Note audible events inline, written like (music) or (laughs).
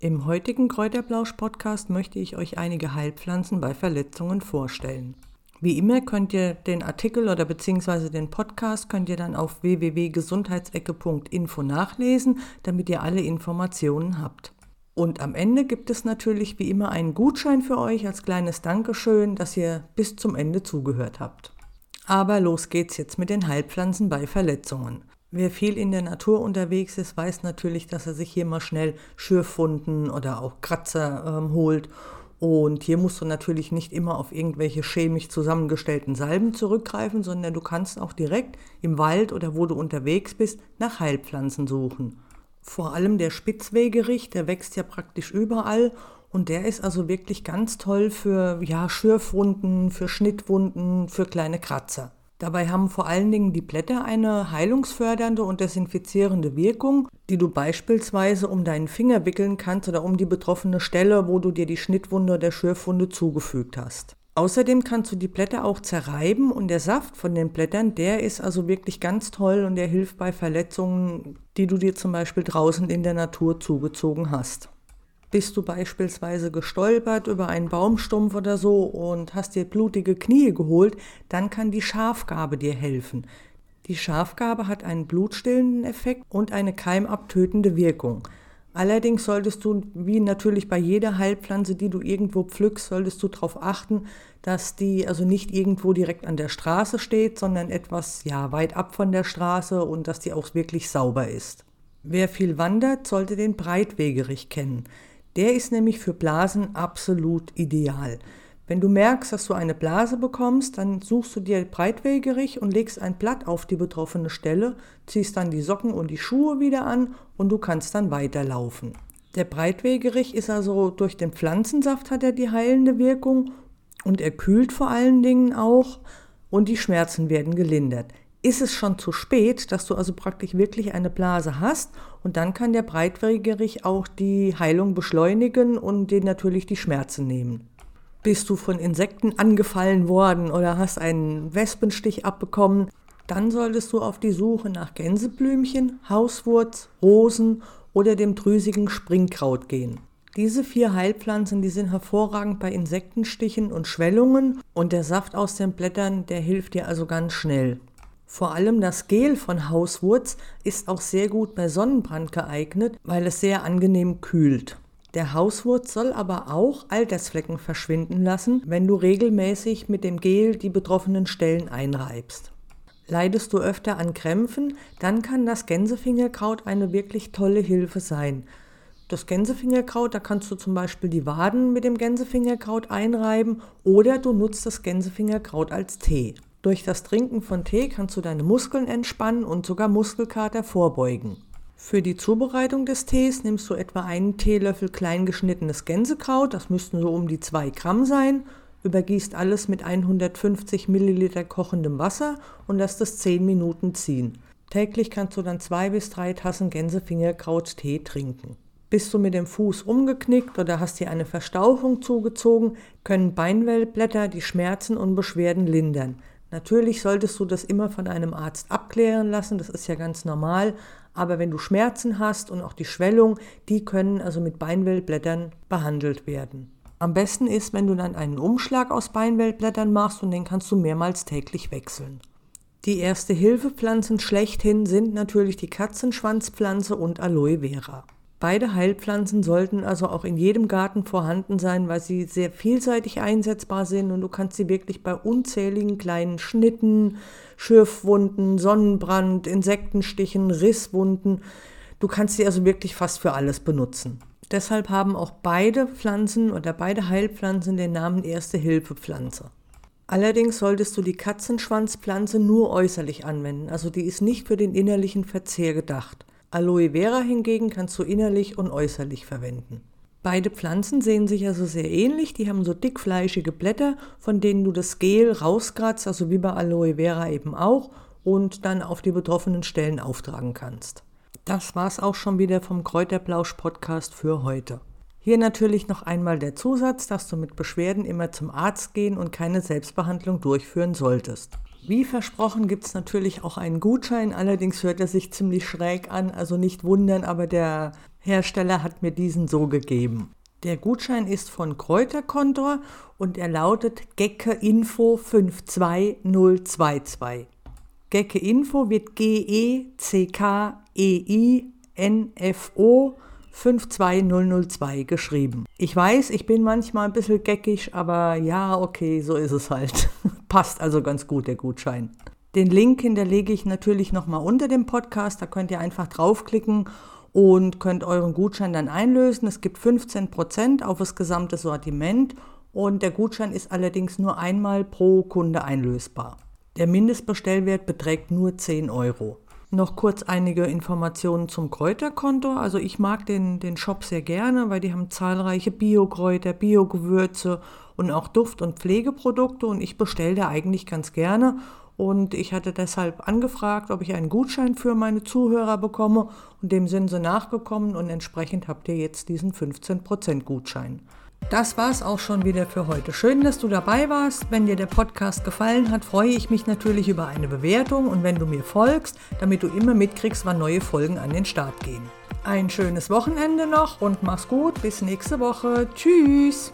Im heutigen Kräuterblausch-Podcast möchte ich euch einige Heilpflanzen bei Verletzungen vorstellen. Wie immer könnt ihr den Artikel oder beziehungsweise den Podcast könnt ihr dann auf www.gesundheitsecke.info nachlesen, damit ihr alle Informationen habt. Und am Ende gibt es natürlich wie immer einen Gutschein für euch als kleines Dankeschön, dass ihr bis zum Ende zugehört habt. Aber los geht's jetzt mit den Heilpflanzen bei Verletzungen. Wer viel in der Natur unterwegs ist, weiß natürlich, dass er sich hier mal schnell Schürfwunden oder auch Kratzer ähm, holt. Und hier musst du natürlich nicht immer auf irgendwelche chemisch zusammengestellten Salben zurückgreifen, sondern du kannst auch direkt im Wald oder wo du unterwegs bist nach Heilpflanzen suchen. Vor allem der Spitzwegerich, der wächst ja praktisch überall und der ist also wirklich ganz toll für ja, Schürfwunden, für Schnittwunden, für kleine Kratzer. Dabei haben vor allen Dingen die Blätter eine heilungsfördernde und desinfizierende Wirkung, die du beispielsweise um deinen Finger wickeln kannst oder um die betroffene Stelle, wo du dir die Schnittwunde oder Schürfwunde zugefügt hast. Außerdem kannst du die Blätter auch zerreiben und der Saft von den Blättern, der ist also wirklich ganz toll und der hilft bei Verletzungen, die du dir zum Beispiel draußen in der Natur zugezogen hast. Bist du beispielsweise gestolpert über einen Baumstumpf oder so und hast dir blutige Knie geholt, dann kann die Schafgabe dir helfen. Die Schafgabe hat einen blutstillenden Effekt und eine keimabtötende Wirkung. Allerdings solltest du, wie natürlich bei jeder Heilpflanze, die du irgendwo pflückst, solltest du darauf achten, dass die also nicht irgendwo direkt an der Straße steht, sondern etwas ja weit ab von der Straße und dass die auch wirklich sauber ist. Wer viel wandert, sollte den Breitwegerich kennen. Der ist nämlich für Blasen absolut ideal. Wenn du merkst, dass du eine Blase bekommst, dann suchst du dir Breitwegerich und legst ein Blatt auf die betroffene Stelle, ziehst dann die Socken und die Schuhe wieder an und du kannst dann weiterlaufen. Der Breitwegerich ist also durch den Pflanzensaft hat er die heilende Wirkung und er kühlt vor allen Dingen auch und die Schmerzen werden gelindert ist es schon zu spät, dass du also praktisch wirklich eine Blase hast und dann kann der Breitwegerich auch die Heilung beschleunigen und dir natürlich die Schmerzen nehmen. Bist du von Insekten angefallen worden oder hast einen Wespenstich abbekommen, dann solltest du auf die Suche nach Gänseblümchen, Hauswurz, Rosen oder dem drüsigen Springkraut gehen. Diese vier Heilpflanzen, die sind hervorragend bei Insektenstichen und Schwellungen und der Saft aus den Blättern, der hilft dir also ganz schnell. Vor allem das Gel von Hauswurz ist auch sehr gut bei Sonnenbrand geeignet, weil es sehr angenehm kühlt. Der Hauswurz soll aber auch Altersflecken verschwinden lassen, wenn du regelmäßig mit dem Gel die betroffenen Stellen einreibst. Leidest du öfter an Krämpfen, dann kann das Gänsefingerkraut eine wirklich tolle Hilfe sein. Das Gänsefingerkraut, da kannst du zum Beispiel die Waden mit dem Gänsefingerkraut einreiben oder du nutzt das Gänsefingerkraut als Tee. Durch das Trinken von Tee kannst du deine Muskeln entspannen und sogar Muskelkater vorbeugen. Für die Zubereitung des Tees nimmst du etwa einen Teelöffel klein geschnittenes Gänsekraut, das müssten so um die 2 Gramm sein, übergießt alles mit 150 Milliliter kochendem Wasser und lässt es 10 Minuten ziehen. Täglich kannst du dann zwei bis drei Tassen Gänsefingerkraut-Tee trinken. Bist du mit dem Fuß umgeknickt oder hast dir eine Verstauchung zugezogen, können Beinwellblätter die Schmerzen und Beschwerden lindern. Natürlich solltest du das immer von einem Arzt abklären lassen, das ist ja ganz normal. Aber wenn du Schmerzen hast und auch die Schwellung, die können also mit Beinwellblättern behandelt werden. Am besten ist, wenn du dann einen Umschlag aus Beinwellblättern machst und den kannst du mehrmals täglich wechseln. Die erste Hilfepflanzen schlechthin sind natürlich die Katzenschwanzpflanze und Aloe Vera. Beide Heilpflanzen sollten also auch in jedem Garten vorhanden sein, weil sie sehr vielseitig einsetzbar sind und du kannst sie wirklich bei unzähligen kleinen Schnitten, Schürfwunden, Sonnenbrand, Insektenstichen, Risswunden, du kannst sie also wirklich fast für alles benutzen. Deshalb haben auch beide Pflanzen oder beide Heilpflanzen den Namen Erste Hilfepflanze. Allerdings solltest du die Katzenschwanzpflanze nur äußerlich anwenden, also die ist nicht für den innerlichen Verzehr gedacht. Aloe Vera hingegen kannst du innerlich und äußerlich verwenden. Beide Pflanzen sehen sich also sehr ähnlich, die haben so dickfleischige Blätter, von denen du das Gel rauskratzt, also wie bei Aloe Vera eben auch, und dann auf die betroffenen Stellen auftragen kannst. Das war's auch schon wieder vom Kräuterblausch Podcast für heute. Hier natürlich noch einmal der Zusatz, dass du mit Beschwerden immer zum Arzt gehen und keine Selbstbehandlung durchführen solltest. Wie versprochen gibt es natürlich auch einen Gutschein, allerdings hört er sich ziemlich schräg an, also nicht wundern, aber der Hersteller hat mir diesen so gegeben. Der Gutschein ist von Kräuterkontor und er lautet Gecke Info 52022. Gecke Info wird G-E-C-K-E-I-N-F-O 52002 geschrieben. Ich weiß, ich bin manchmal ein bisschen geckig, aber ja, okay, so ist es halt. (laughs) Passt also ganz gut, der Gutschein. Den Link hinterlege ich natürlich nochmal unter dem Podcast. Da könnt ihr einfach draufklicken und könnt euren Gutschein dann einlösen. Es gibt 15% auf das gesamte Sortiment und der Gutschein ist allerdings nur einmal pro Kunde einlösbar. Der Mindestbestellwert beträgt nur 10 Euro. Noch kurz einige Informationen zum Kräuterkonto. Also ich mag den, den Shop sehr gerne, weil die haben zahlreiche Biokräuter, Biogewürze und auch Duft- und Pflegeprodukte und ich bestelle da eigentlich ganz gerne. Und ich hatte deshalb angefragt, ob ich einen Gutschein für meine Zuhörer bekomme und dem sind sie nachgekommen und entsprechend habt ihr jetzt diesen 15% Gutschein. Das war's auch schon wieder für heute. Schön, dass du dabei warst. Wenn dir der Podcast gefallen hat, freue ich mich natürlich über eine Bewertung und wenn du mir folgst, damit du immer mitkriegst, wann neue Folgen an den Start gehen. Ein schönes Wochenende noch und mach's gut. Bis nächste Woche. Tschüss.